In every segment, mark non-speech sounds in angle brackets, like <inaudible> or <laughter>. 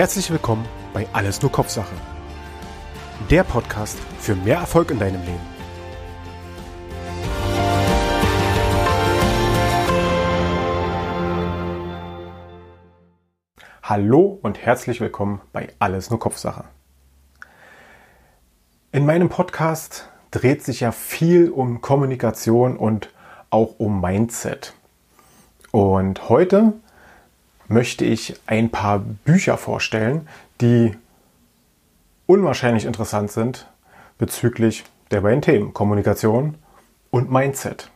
Herzlich willkommen bei Alles nur Kopfsache. Der Podcast für mehr Erfolg in deinem Leben. Hallo und herzlich willkommen bei Alles nur Kopfsache. In meinem Podcast dreht sich ja viel um Kommunikation und auch um Mindset. Und heute möchte ich ein paar Bücher vorstellen, die unwahrscheinlich interessant sind bezüglich der beiden Themen Kommunikation und Mindset.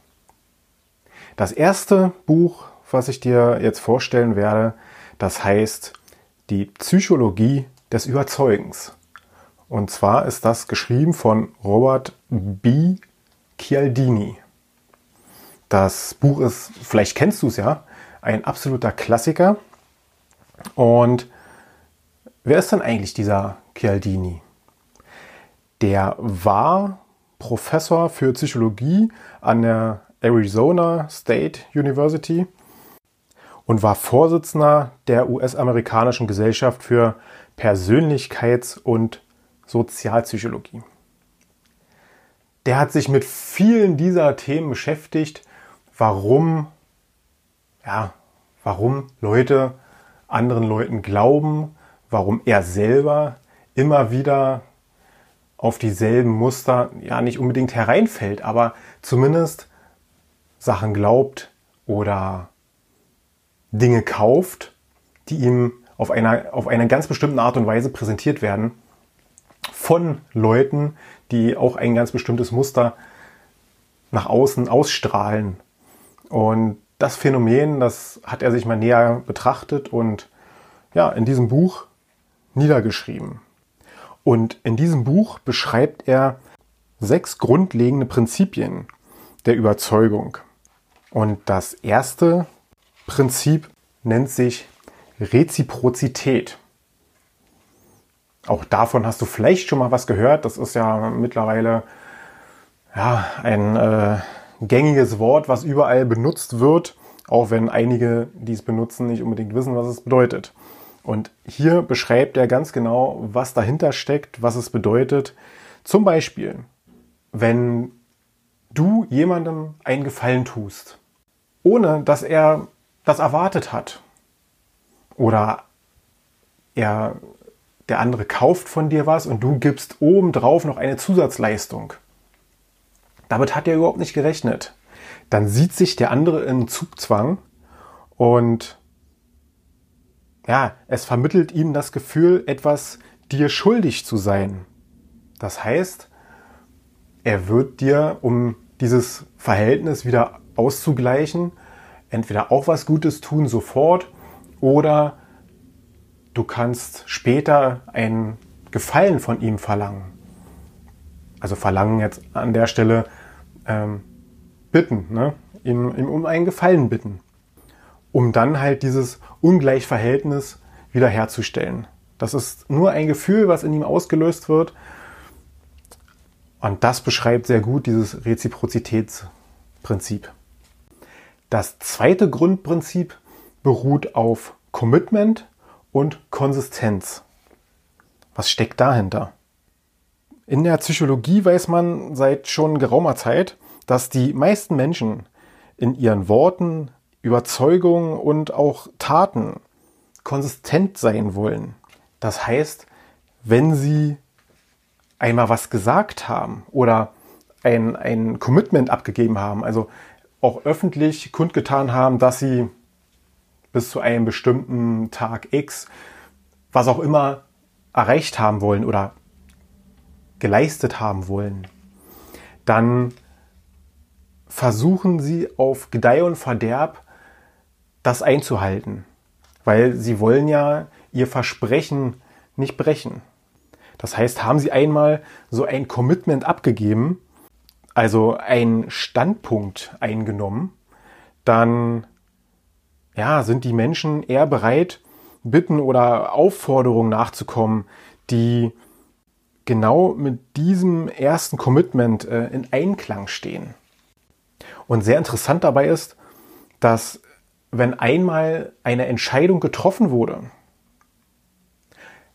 Das erste Buch, was ich dir jetzt vorstellen werde, das heißt Die Psychologie des Überzeugens. Und zwar ist das geschrieben von Robert B. Cialdini. Das Buch ist, vielleicht kennst du es ja, ein absoluter Klassiker. Und wer ist denn eigentlich dieser Cialdini? Der war Professor für Psychologie an der Arizona State University und war Vorsitzender der US-amerikanischen Gesellschaft für Persönlichkeits- und Sozialpsychologie. Der hat sich mit vielen dieser Themen beschäftigt, warum, ja, warum Leute anderen Leuten glauben, warum er selber immer wieder auf dieselben Muster ja nicht unbedingt hereinfällt, aber zumindest Sachen glaubt oder Dinge kauft, die ihm auf einer, auf einer ganz bestimmten Art und Weise präsentiert werden von Leuten, die auch ein ganz bestimmtes Muster nach außen ausstrahlen. Und das Phänomen, das hat er sich mal näher betrachtet und ja, in diesem Buch niedergeschrieben. Und in diesem Buch beschreibt er sechs grundlegende Prinzipien der Überzeugung. Und das erste Prinzip nennt sich Reziprozität. Auch davon hast du vielleicht schon mal was gehört. Das ist ja mittlerweile ja, ein äh, gängiges Wort, was überall benutzt wird, auch wenn einige, die es benutzen, nicht unbedingt wissen, was es bedeutet. Und hier beschreibt er ganz genau, was dahinter steckt, was es bedeutet. Zum Beispiel, wenn du jemandem einen Gefallen tust, ohne dass er das erwartet hat oder er der andere kauft von dir was und du gibst obendrauf noch eine Zusatzleistung. Damit hat er überhaupt nicht gerechnet. Dann sieht sich der andere in Zugzwang und ja, es vermittelt ihm das Gefühl, etwas dir schuldig zu sein. Das heißt, er wird dir, um dieses Verhältnis wieder auszugleichen, entweder auch was Gutes tun sofort oder du kannst später einen Gefallen von ihm verlangen. Also verlangen jetzt an der Stelle ähm, bitten, ne? ihm, ihm um einen Gefallen bitten, um dann halt dieses Ungleichverhältnis wiederherzustellen. Das ist nur ein Gefühl, was in ihm ausgelöst wird. Und das beschreibt sehr gut dieses Reziprozitätsprinzip. Das zweite Grundprinzip beruht auf Commitment und Konsistenz. Was steckt dahinter? In der Psychologie weiß man seit schon geraumer Zeit, dass die meisten Menschen in ihren Worten, Überzeugungen und auch Taten konsistent sein wollen. Das heißt, wenn sie einmal was gesagt haben oder ein, ein Commitment abgegeben haben, also auch öffentlich kundgetan haben, dass sie bis zu einem bestimmten Tag X, was auch immer, erreicht haben wollen oder geleistet haben wollen, dann versuchen sie auf Gedeih und Verderb das einzuhalten, weil sie wollen ja ihr Versprechen nicht brechen. Das heißt, haben sie einmal so ein Commitment abgegeben, also einen Standpunkt eingenommen, dann ja, sind die Menschen eher bereit, Bitten oder Aufforderungen nachzukommen, die genau mit diesem ersten Commitment äh, in Einklang stehen. Und sehr interessant dabei ist, dass wenn einmal eine Entscheidung getroffen wurde,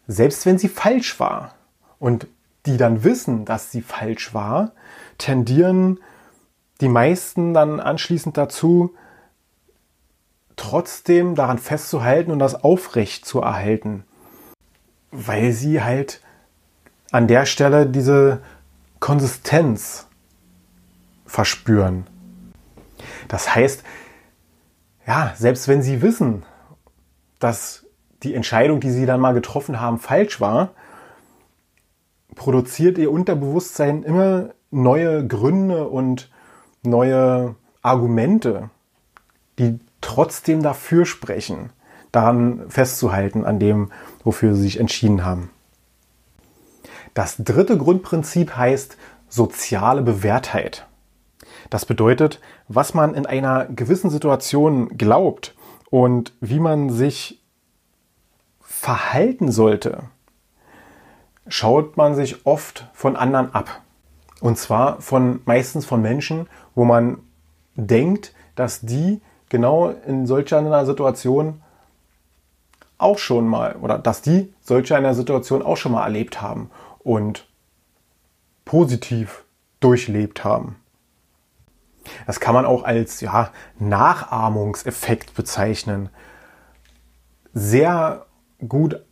selbst wenn sie falsch war und die dann wissen, dass sie falsch war, tendieren die meisten dann anschließend dazu, trotzdem daran festzuhalten und das aufrecht zu erhalten, weil sie halt an der Stelle diese Konsistenz verspüren. Das heißt, ja, selbst wenn sie wissen, dass die Entscheidung, die sie dann mal getroffen haben, falsch war, produziert ihr Unterbewusstsein immer neue Gründe und neue Argumente, die trotzdem dafür sprechen, daran festzuhalten, an dem, wofür sie sich entschieden haben. Das dritte Grundprinzip heißt soziale Bewährtheit. Das bedeutet, was man in einer gewissen Situation glaubt und wie man sich verhalten sollte, schaut man sich oft von anderen ab. Und zwar von meistens von Menschen, wo man denkt, dass die genau in solch einer Situation auch schon mal oder dass die solch einer Situation auch schon mal erlebt haben und positiv durchlebt haben. Das kann man auch als ja, Nachahmungseffekt bezeichnen. Sehr gut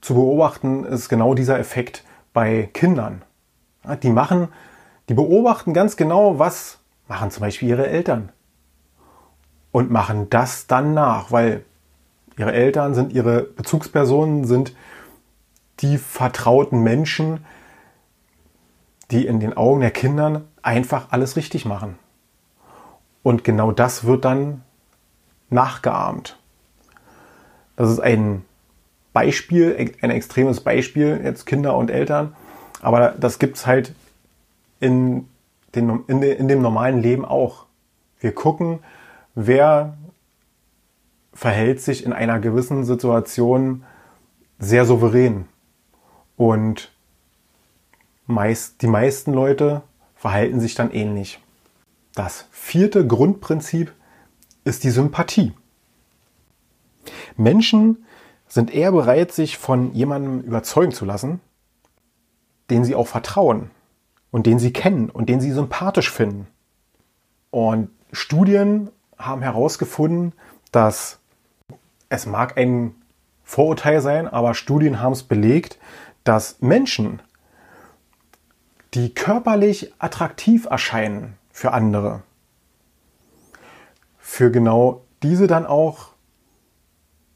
zu beobachten ist genau dieser Effekt bei Kindern. Die machen, die beobachten ganz genau, was machen zum Beispiel ihre Eltern und machen das dann nach, weil ihre Eltern sind ihre Bezugspersonen, sind die vertrauten Menschen, die in den Augen der Kindern einfach alles richtig machen. Und genau das wird dann nachgeahmt. Das ist ein Beispiel, ein extremes Beispiel, jetzt Kinder und Eltern, aber das gibt es halt in, den, in, in dem normalen Leben auch. Wir gucken, wer verhält sich in einer gewissen Situation sehr souverän. Und meist, die meisten Leute verhalten sich dann ähnlich. Das vierte Grundprinzip ist die Sympathie. Menschen sind eher bereit, sich von jemandem überzeugen zu lassen, den sie auch vertrauen und den sie kennen und den sie sympathisch finden. Und Studien haben herausgefunden, dass es mag ein Vorurteil sein, aber Studien haben es belegt, dass Menschen, die körperlich attraktiv erscheinen für andere, für genau diese dann auch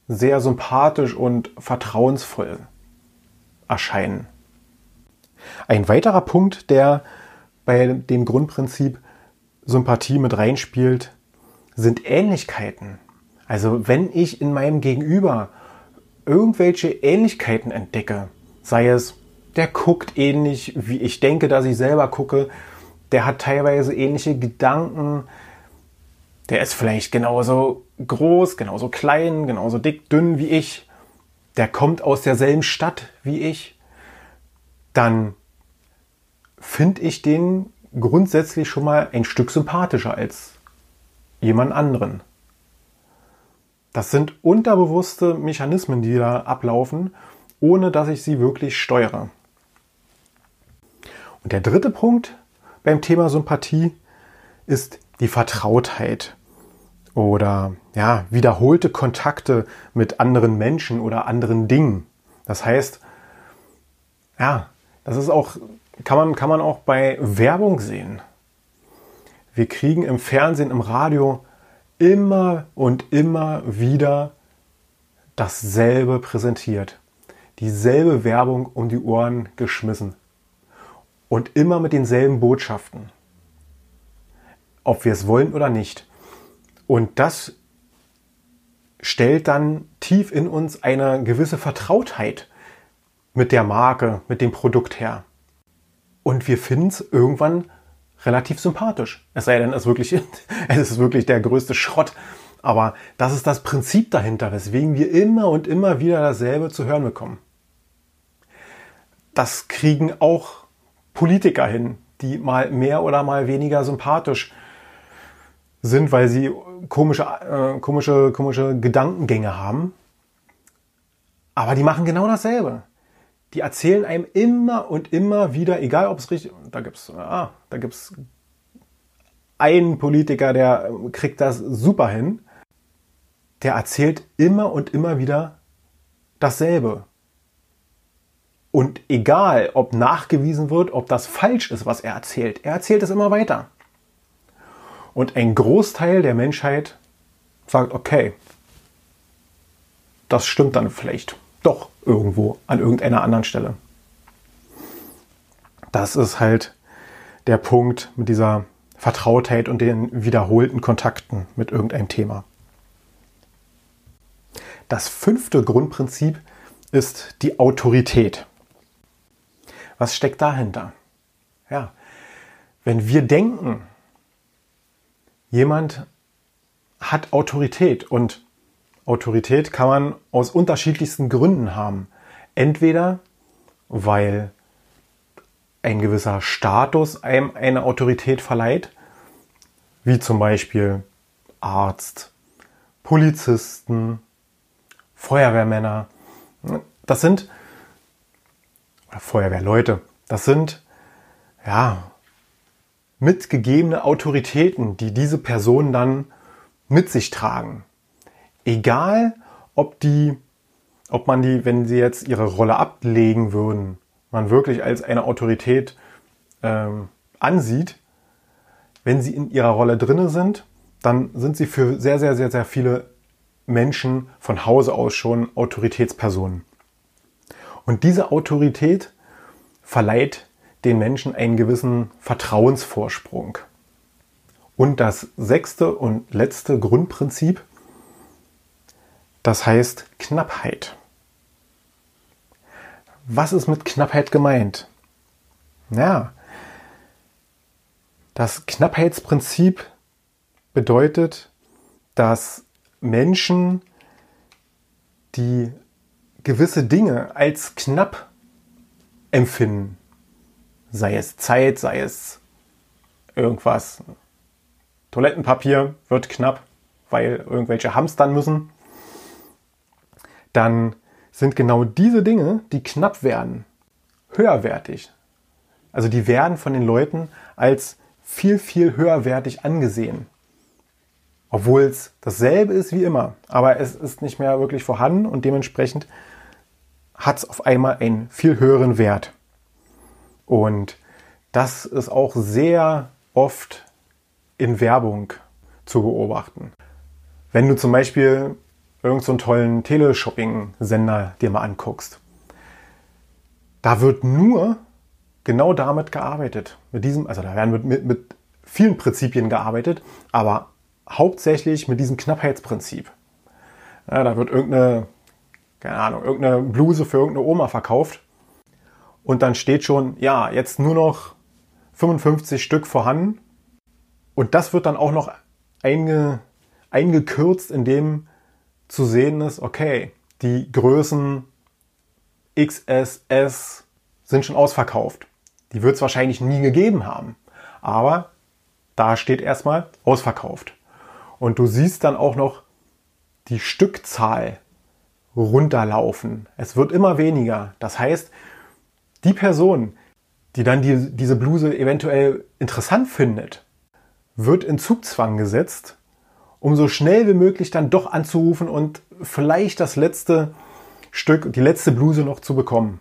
sehr sympathisch und vertrauensvoll erscheinen. Ein weiterer Punkt, der bei dem Grundprinzip Sympathie mit reinspielt, sind Ähnlichkeiten. Also wenn ich in meinem Gegenüber irgendwelche Ähnlichkeiten entdecke, sei es, der guckt ähnlich, wie ich denke, dass ich selber gucke, der hat teilweise ähnliche Gedanken, der ist vielleicht genauso groß, genauso klein, genauso dick, dünn wie ich, der kommt aus derselben Stadt wie ich, dann finde ich den grundsätzlich schon mal ein Stück sympathischer als jemand anderen. Das sind unterbewusste Mechanismen, die da ablaufen, ohne dass ich sie wirklich steuere. Und der dritte Punkt beim Thema Sympathie ist die Vertrautheit oder ja, wiederholte Kontakte mit anderen Menschen oder anderen Dingen. Das heißt, ja, das ist auch, kann man, kann man auch bei Werbung sehen. Wir kriegen im Fernsehen, im Radio immer und immer wieder dasselbe präsentiert. Dieselbe Werbung um die Ohren geschmissen. Und immer mit denselben Botschaften. Ob wir es wollen oder nicht. Und das stellt dann tief in uns eine gewisse Vertrautheit mit der Marke, mit dem Produkt her. Und wir finden es irgendwann relativ sympathisch. Es sei denn, es ist wirklich, <laughs> es ist wirklich der größte Schrott. Aber das ist das Prinzip dahinter, weswegen wir immer und immer wieder dasselbe zu hören bekommen. Das kriegen auch Politiker hin, die mal mehr oder mal weniger sympathisch sind, weil sie komische, äh, komische, komische Gedankengänge haben. Aber die machen genau dasselbe. die erzählen einem immer und immer wieder, egal ob es richtig, da gibt's, ah, da gibt's einen Politiker, der kriegt das super hin, der erzählt immer und immer wieder dasselbe. Und egal, ob nachgewiesen wird, ob das falsch ist, was er erzählt, er erzählt es immer weiter. Und ein Großteil der Menschheit sagt, okay, das stimmt dann vielleicht doch irgendwo an irgendeiner anderen Stelle. Das ist halt der Punkt mit dieser Vertrautheit und den wiederholten Kontakten mit irgendeinem Thema. Das fünfte Grundprinzip ist die Autorität. Was steckt dahinter? Ja, wenn wir denken, jemand hat Autorität und Autorität kann man aus unterschiedlichsten Gründen haben. Entweder weil ein gewisser Status einem eine Autorität verleiht, wie zum Beispiel Arzt, Polizisten, Feuerwehrmänner. Das sind, oder Feuerwehrleute, das sind, ja, mitgegebene Autoritäten, die diese Personen dann mit sich tragen egal ob die, ob man die, wenn sie jetzt ihre Rolle ablegen würden, man wirklich als eine Autorität ähm, ansieht, wenn sie in ihrer Rolle drinne sind, dann sind sie für sehr, sehr, sehr, sehr viele Menschen von Hause aus schon Autoritätspersonen. Und diese Autorität verleiht den Menschen einen gewissen Vertrauensvorsprung. Und das sechste und letzte Grundprinzip das heißt Knappheit. Was ist mit Knappheit gemeint? Ja, das Knappheitsprinzip bedeutet, dass Menschen, die gewisse Dinge als knapp empfinden, sei es Zeit, sei es irgendwas, Toilettenpapier wird knapp, weil irgendwelche hamstern müssen, dann sind genau diese Dinge, die knapp werden, höherwertig. Also die werden von den Leuten als viel, viel höherwertig angesehen. Obwohl es dasselbe ist wie immer, aber es ist nicht mehr wirklich vorhanden und dementsprechend hat es auf einmal einen viel höheren Wert. Und das ist auch sehr oft in Werbung zu beobachten. Wenn du zum Beispiel irgendeinen so tollen Teleshopping-Sender dir mal anguckst. Da wird nur genau damit gearbeitet. Mit diesem, also da werden mit, mit, mit vielen Prinzipien gearbeitet, aber hauptsächlich mit diesem Knappheitsprinzip. Ja, da wird irgendeine, keine Ahnung, irgendeine Bluse für irgendeine Oma verkauft und dann steht schon, ja, jetzt nur noch 55 Stück vorhanden und das wird dann auch noch einge, eingekürzt, indem zu sehen ist, okay, die Größen XSS sind schon ausverkauft. Die wird es wahrscheinlich nie gegeben haben. Aber da steht erstmal ausverkauft. Und du siehst dann auch noch die Stückzahl runterlaufen. Es wird immer weniger. Das heißt, die Person, die dann die, diese Bluse eventuell interessant findet, wird in Zugzwang gesetzt um so schnell wie möglich dann doch anzurufen und vielleicht das letzte Stück, die letzte Bluse noch zu bekommen.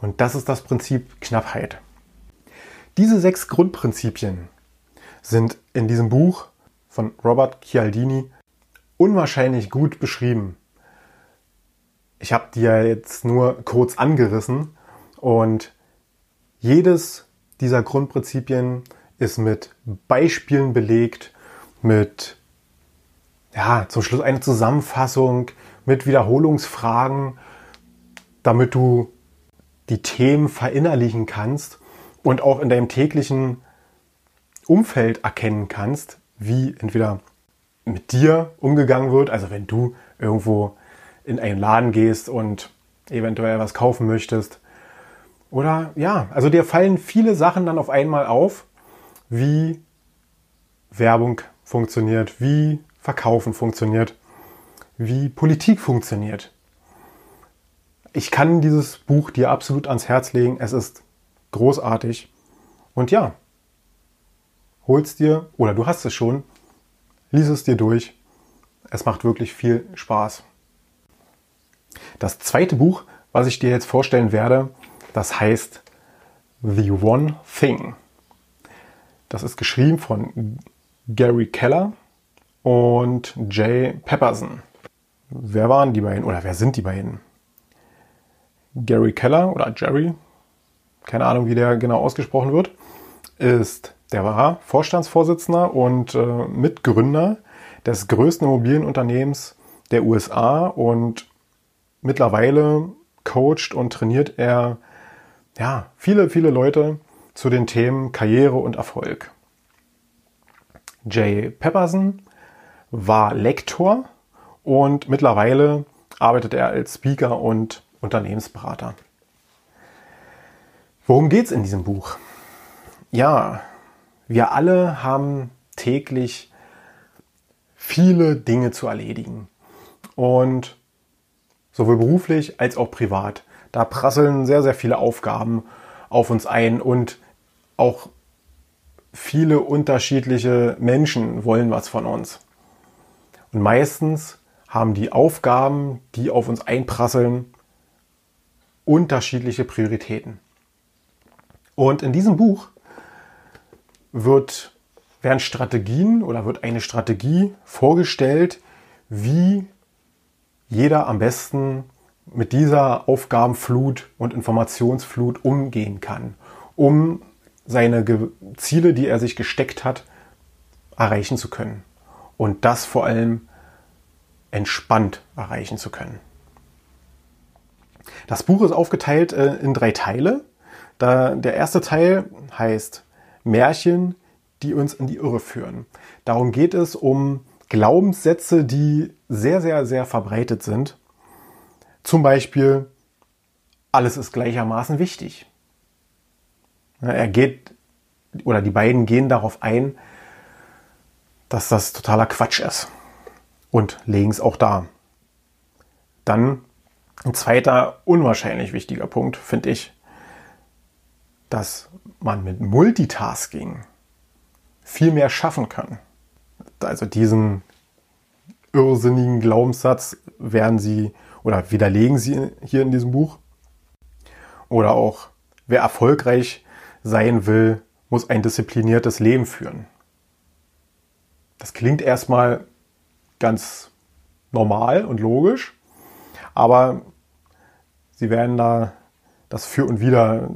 Und das ist das Prinzip Knappheit. Diese sechs Grundprinzipien sind in diesem Buch von Robert Chialdini unwahrscheinlich gut beschrieben. Ich habe die ja jetzt nur kurz angerissen und jedes dieser Grundprinzipien ist mit Beispielen belegt mit, ja, zum Schluss eine Zusammenfassung mit Wiederholungsfragen, damit du die Themen verinnerlichen kannst und auch in deinem täglichen Umfeld erkennen kannst, wie entweder mit dir umgegangen wird, also wenn du irgendwo in einen Laden gehst und eventuell was kaufen möchtest. Oder ja, also dir fallen viele Sachen dann auf einmal auf, wie Werbung funktioniert, wie Verkaufen funktioniert, wie Politik funktioniert. ich kann dieses Buch dir absolut ans Herz legen. Es ist großartig. Und ja, hol's dir oder du hast es schon, lies es dir durch. Es macht wirklich viel Spaß. Das zweite Buch, was ich dir jetzt vorstellen werde, das heißt The One Thing. Das ist geschrieben von Gary Keller und Jay Pepperson. Wer waren die beiden oder wer sind die beiden? Gary Keller oder Jerry, keine Ahnung, wie der genau ausgesprochen wird, ist der war Vorstandsvorsitzender und äh, Mitgründer des größten Immobilienunternehmens der USA und mittlerweile coacht und trainiert er ja, viele, viele Leute zu den Themen Karriere und Erfolg. Jay Pepperson war Lektor und mittlerweile arbeitet er als Speaker und Unternehmensberater. Worum geht es in diesem Buch? Ja, wir alle haben täglich viele Dinge zu erledigen. Und sowohl beruflich als auch privat. Da prasseln sehr, sehr viele Aufgaben auf uns ein und auch viele unterschiedliche Menschen wollen was von uns. Und meistens haben die Aufgaben, die auf uns einprasseln, unterschiedliche Prioritäten. Und in diesem Buch wird, werden Strategien oder wird eine Strategie vorgestellt, wie jeder am besten mit dieser Aufgabenflut und Informationsflut umgehen kann, um seine Ziele, die er sich gesteckt hat, erreichen zu können. Und das vor allem entspannt erreichen zu können. Das Buch ist aufgeteilt äh, in drei Teile. der erste Teil heißt Märchen, die uns in die Irre führen. Darum geht es um Glaubenssätze, die sehr, sehr, sehr verbreitet sind. Zum Beispiel, alles ist gleichermaßen wichtig. Er geht, oder die beiden gehen darauf ein, dass das totaler Quatsch ist und legen es auch da. Dann ein zweiter unwahrscheinlich wichtiger Punkt, finde ich, dass man mit Multitasking viel mehr schaffen kann. Also diesen irrsinnigen Glaubenssatz werden sie oder widerlegen sie hier in diesem Buch. Oder auch, wer erfolgreich sein will, muss ein diszipliniertes Leben führen. Das klingt erstmal ganz normal und logisch, aber sie werden da das für und wieder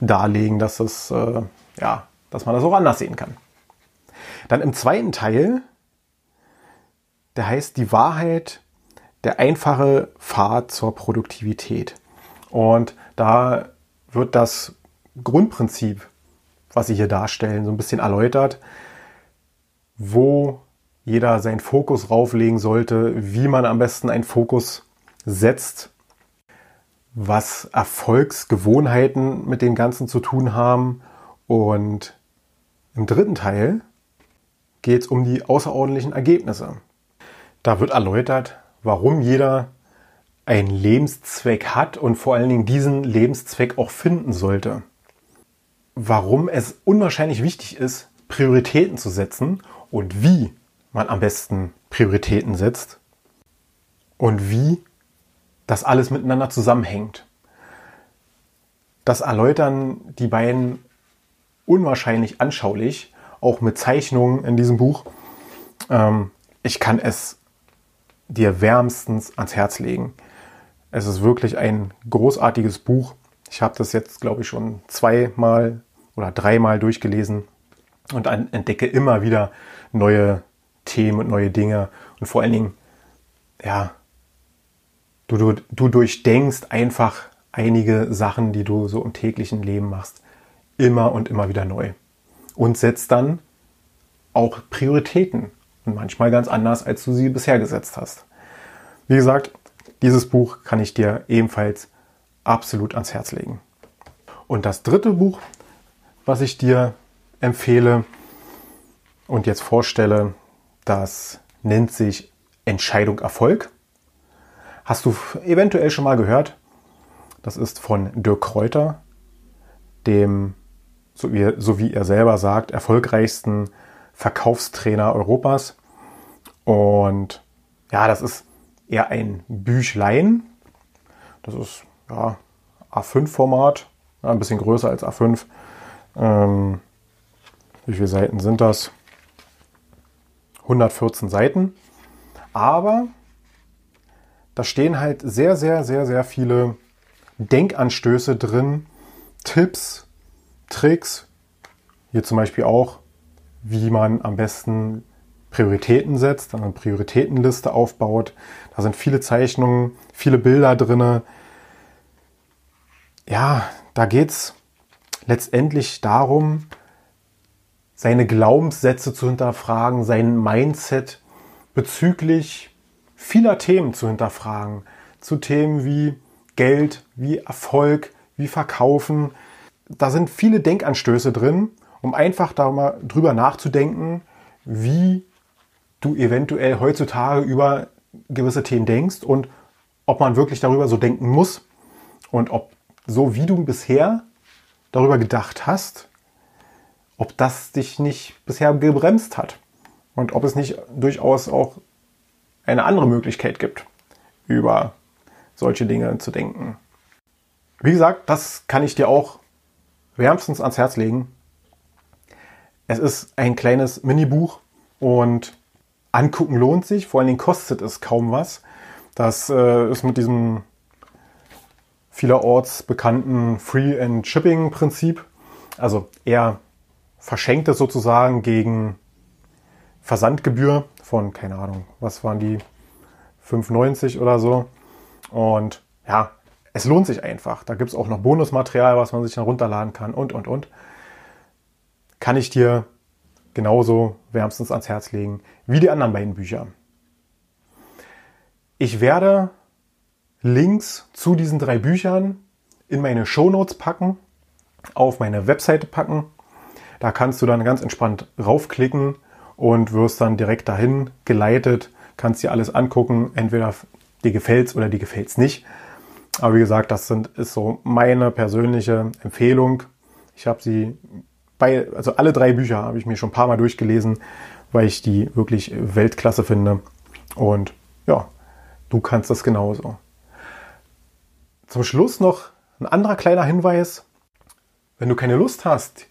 darlegen, dass es, äh, ja, dass man das auch anders sehen kann. Dann im zweiten Teil, der heißt die Wahrheit, der einfache Pfad zur Produktivität. Und da wird das Grundprinzip, was sie hier darstellen, so ein bisschen erläutert, wo jeder seinen Fokus rauflegen sollte, wie man am besten einen Fokus setzt, was Erfolgsgewohnheiten mit dem Ganzen zu tun haben. Und im dritten Teil geht es um die außerordentlichen Ergebnisse. Da wird erläutert, warum jeder einen Lebenszweck hat und vor allen Dingen diesen Lebenszweck auch finden sollte. Warum es unwahrscheinlich wichtig ist, Prioritäten zu setzen und wie man am besten Prioritäten setzt und wie das alles miteinander zusammenhängt. Das erläutern die beiden unwahrscheinlich anschaulich, auch mit Zeichnungen in diesem Buch. Ähm, ich kann es dir wärmstens ans Herz legen. Es ist wirklich ein großartiges Buch. Ich habe das jetzt, glaube ich, schon zweimal oder dreimal durchgelesen und entdecke immer wieder neue Themen und neue Dinge. Und vor allen Dingen, ja, du, du, du durchdenkst einfach einige Sachen, die du so im täglichen Leben machst, immer und immer wieder neu. Und setzt dann auch Prioritäten. Und manchmal ganz anders, als du sie bisher gesetzt hast. Wie gesagt, dieses Buch kann ich dir ebenfalls absolut ans Herz legen. Und das dritte Buch, was ich dir empfehle und jetzt vorstelle, das nennt sich Entscheidung Erfolg. Hast du eventuell schon mal gehört? Das ist von Dirk Kräuter, dem, so wie, so wie er selber sagt, erfolgreichsten Verkaufstrainer Europas. Und ja, das ist eher ein Büchlein. Das ist ja A5-Format, ja, ein bisschen größer als A5. Ähm, wie viele Seiten sind das? 114 Seiten. Aber da stehen halt sehr, sehr, sehr, sehr viele Denkanstöße drin, Tipps, Tricks. Hier zum Beispiel auch, wie man am besten Prioritäten setzt, eine Prioritätenliste aufbaut. Da sind viele Zeichnungen, viele Bilder drin. Ja, da geht es letztendlich darum, seine Glaubenssätze zu hinterfragen, sein Mindset bezüglich vieler Themen zu hinterfragen. Zu Themen wie Geld, wie Erfolg, wie Verkaufen. Da sind viele Denkanstöße drin, um einfach darüber nachzudenken, wie du eventuell heutzutage über gewisse Themen denkst und ob man wirklich darüber so denken muss und ob so wie du bisher darüber gedacht hast, ob das dich nicht bisher gebremst hat und ob es nicht durchaus auch eine andere Möglichkeit gibt, über solche Dinge zu denken. Wie gesagt, das kann ich dir auch wärmstens ans Herz legen. Es ist ein kleines Minibuch und angucken lohnt sich, vor allen Dingen kostet es kaum was. Das äh, ist mit diesem vielerorts bekannten Free and Shipping Prinzip, also eher verschenkt es sozusagen gegen Versandgebühr von, keine Ahnung, was waren die, 5,90 oder so. Und ja, es lohnt sich einfach. Da gibt es auch noch Bonusmaterial, was man sich dann runterladen kann und, und, und. Kann ich dir genauso wärmstens ans Herz legen wie die anderen beiden Bücher. Ich werde Links zu diesen drei Büchern in meine Shownotes packen, auf meine Webseite packen. Da kannst du dann ganz entspannt raufklicken und wirst dann direkt dahin geleitet, kannst dir alles angucken, entweder dir gefällt's oder dir gefällt's nicht. Aber wie gesagt, das sind, ist so meine persönliche Empfehlung. Ich habe sie bei, also alle drei Bücher habe ich mir schon ein paar Mal durchgelesen, weil ich die wirklich Weltklasse finde. Und ja, du kannst das genauso. Zum Schluss noch ein anderer kleiner Hinweis. Wenn du keine Lust hast,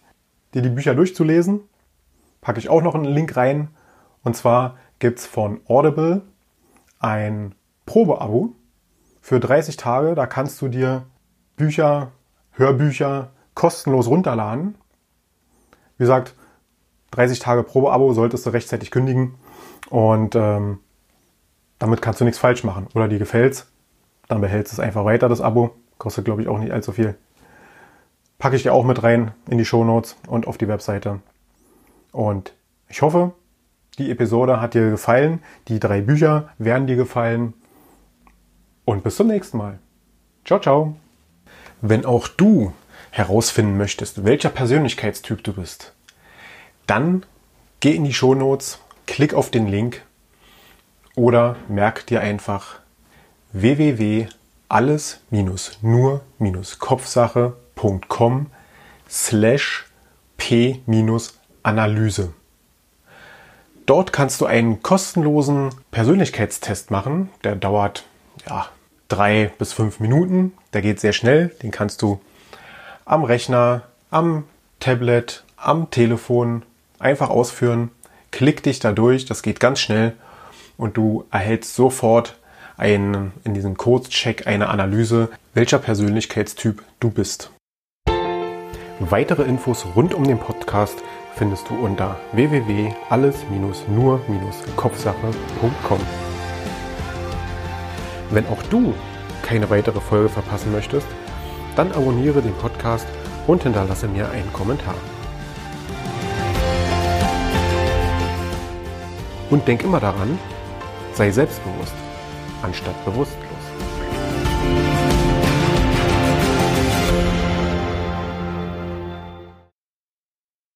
dir die Bücher durchzulesen, packe ich auch noch einen Link rein. Und zwar gibt es von Audible ein Probeabo für 30 Tage. Da kannst du dir Bücher, Hörbücher kostenlos runterladen. Wie gesagt, 30 Tage Probeabo solltest du rechtzeitig kündigen und ähm, damit kannst du nichts falsch machen. Oder dir gefällt's, dann behältst du es einfach weiter, das Abo. Kostet, glaube ich, auch nicht allzu viel. Packe ich dir auch mit rein in die Show Notes und auf die Webseite. Und ich hoffe, die Episode hat dir gefallen. Die drei Bücher werden dir gefallen. Und bis zum nächsten Mal. Ciao, ciao. Wenn auch du herausfinden möchtest, welcher Persönlichkeitstyp du bist, dann geh in die Show Notes, klick auf den Link oder merk dir einfach www.alles-nur-kopfsache.com slash p-analyse. Dort kannst du einen kostenlosen Persönlichkeitstest machen. Der dauert ja, drei bis fünf Minuten. Der geht sehr schnell. Den kannst du am Rechner, am Tablet, am Telefon einfach ausführen. Klick dich da durch. Das geht ganz schnell. Und du erhältst sofort einen, in diesem Kurzcheck eine Analyse, welcher Persönlichkeitstyp du bist. Weitere Infos rund um den Podcast findest du unter www.alles-nur-kopfsache.com. Wenn auch du keine weitere Folge verpassen möchtest, dann abonniere den Podcast und hinterlasse mir einen Kommentar. Und denk immer daran, sei selbstbewusst, anstatt bewusst.